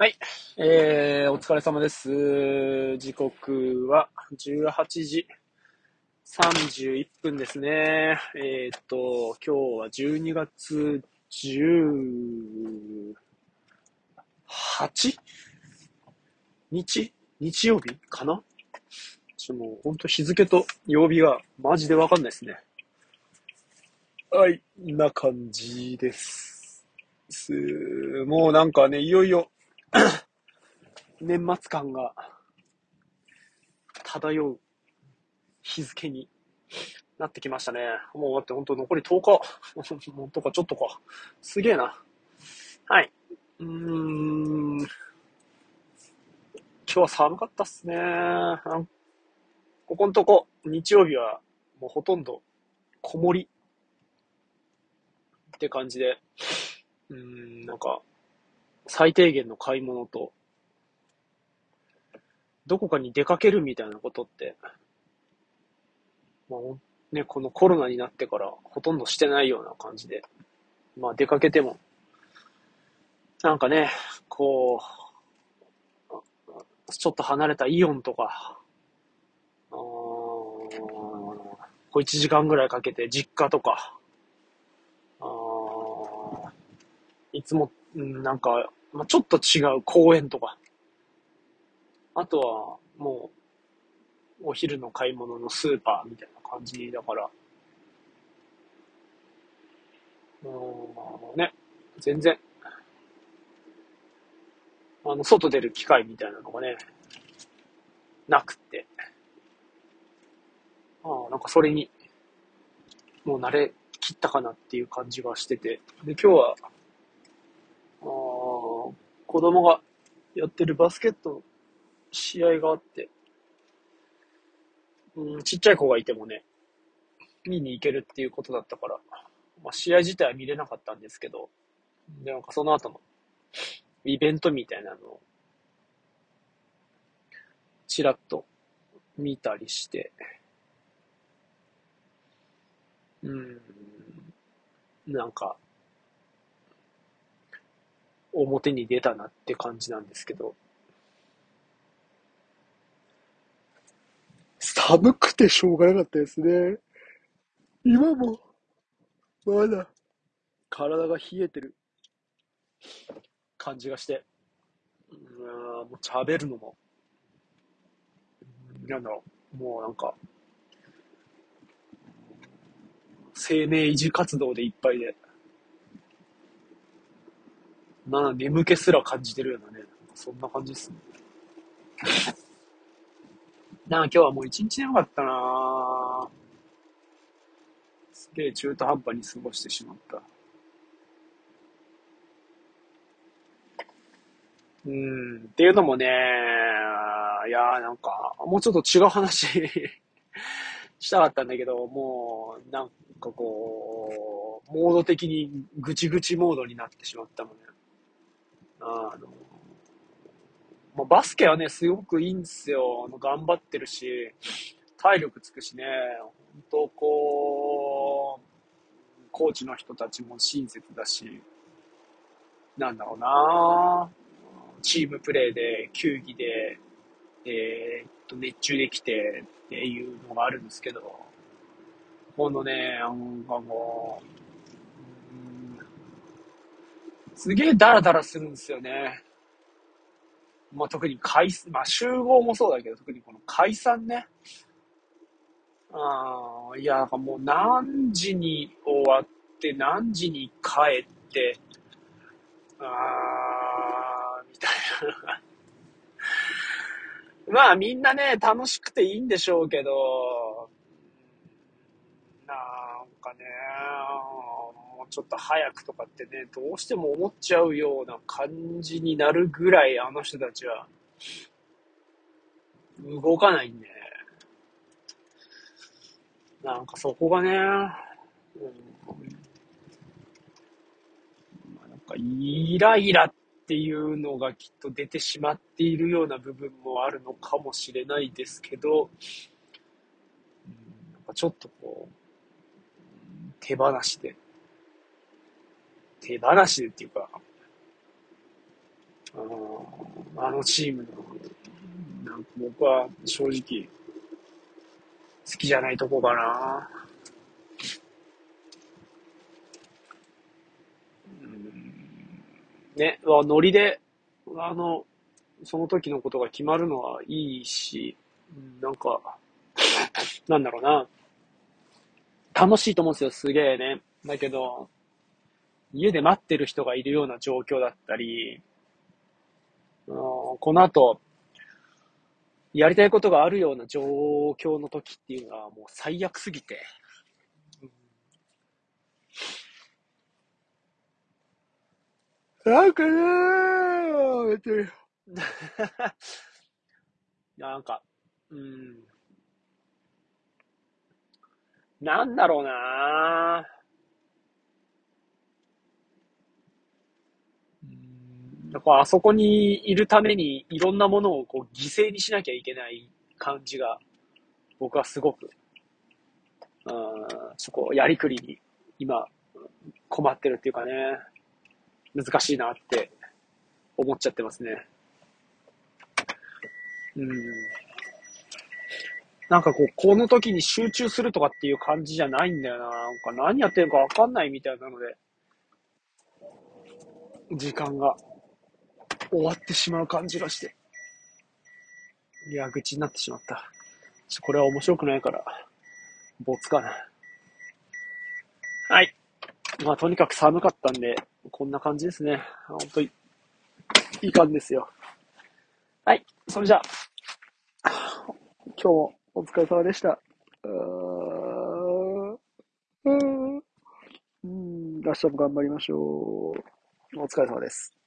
はい。えー、お疲れ様です。時刻は18時31分ですね。えーと、今日は12月 18? 日？日？曜日かな？ちょっともうほんと日付と曜日がマジでわかんないですね。はい、な感じです。すもうなんかね、いよいよ 年末感が漂う日付になってきましたね。もうだって本当残り10日。もうとかちょっとか。すげえな。はい。うーん。今日は寒かったっすね。ここんとこ、日曜日はもうほとんどこもりって感じで、うーん、なんか、最低限の買い物と、どこかに出かけるみたいなことって、まあ、ね、このコロナになってからほとんどしてないような感じで、まあ出かけても、なんかね、こう、ちょっと離れたイオンとか、こう1時間ぐらいかけて実家とか、あいつも、なんか、まあ、ちょっと違う公園とか、あとは、もう、お昼の買い物のスーパーみたいな感じだから、うん、ね、全然、あの、外出る機会みたいなのがね、なくって、ああ、なんかそれに、もう慣れ切ったかなっていう感じがしてて、で、今日は、子供がやってるバスケットの試合があって、うん、ちっちゃい子がいてもね、見に行けるっていうことだったから、まあ、試合自体は見れなかったんですけど、で、なんかその後のイベントみたいなのを、ちらっと見たりして、うん、なんか、表に出たなって感じなんですけど、寒くてしょうがなかったですね。今も、まだ、体が冷えてる。感じがして、うん、もう喋るのも、なんだろう、もうなんか、生命維持活動でいっぱいで、な、眠気すら感じてるようなね、そんな感じですね。なあ、今日はもう一日眠かったなぁすげえ中途半端に過ごしてしまった。うん、っていうのもね、いやーなんか、もうちょっと違う話 したかったんだけど、もう、なんかこう、モード的にぐちぐちモードになってしまったのね。あの、まあ、バスケはね、すごくいいんですよ。頑張ってるし、体力つくしね、本当こう、コーチの人たちも親切だし、なんだろうな。チームプレーで、球技で、えーっと、熱中できてっていうのがあるんですけど、今度ね、なんかもう、うんすげえダラダラするんですよね。まあ、特に解散、まあ、集合もそうだけど、特にこの解散ね。ああ、いや、なんかもう何時に終わって、何時に帰って、ああ、みたいな。まあ、みんなね、楽しくていいんでしょうけど、なんかね、もうちょっと早くとかってね、どうしても思っちゃうような感じになるぐらい、あの人たちは、動かないんで、なんかそこがね、うん、なんかイライラっていうのがきっと出てしまっているような部分もあるのかもしれないですけど、うん。なんかちょっとこう、手放しで、手放しでっていうか、あのあのチームの、なんか僕は正直、好きじゃないとこかな。ね、ノリで、あの、その時のことが決まるのはいいし、なんか、なんだろうな。楽しいと思うんですよ、すげえね。だけど、家で待ってる人がいるような状況だったり、この後、やりたいことがあるような状況の時っていうのはもう最悪すぎて、なんかねー、別に。なんか、うん。なんだろうなやっぱあそこにいるためにいろんなものをこう犠牲にしなきゃいけない感じが僕はすごく、うん、そこやりくりに今困ってるっていうかね、難しいなって思っちゃってますね。うん。なんかこう、この時に集中するとかっていう感じじゃないんだよな。なんか何やってるかわかんないみたいなので、時間が終わってしまう感じがして。いや、愚痴になってしまった。ちょこれは面白くないから、ボツかな。はい。まあ、とにかく寒かったんで、こんな感じですね。本当に、いい感じですよ。はい。それじゃあ、今日もお疲れ様でした。うーん。明日も頑張りましょう。お疲れ様です。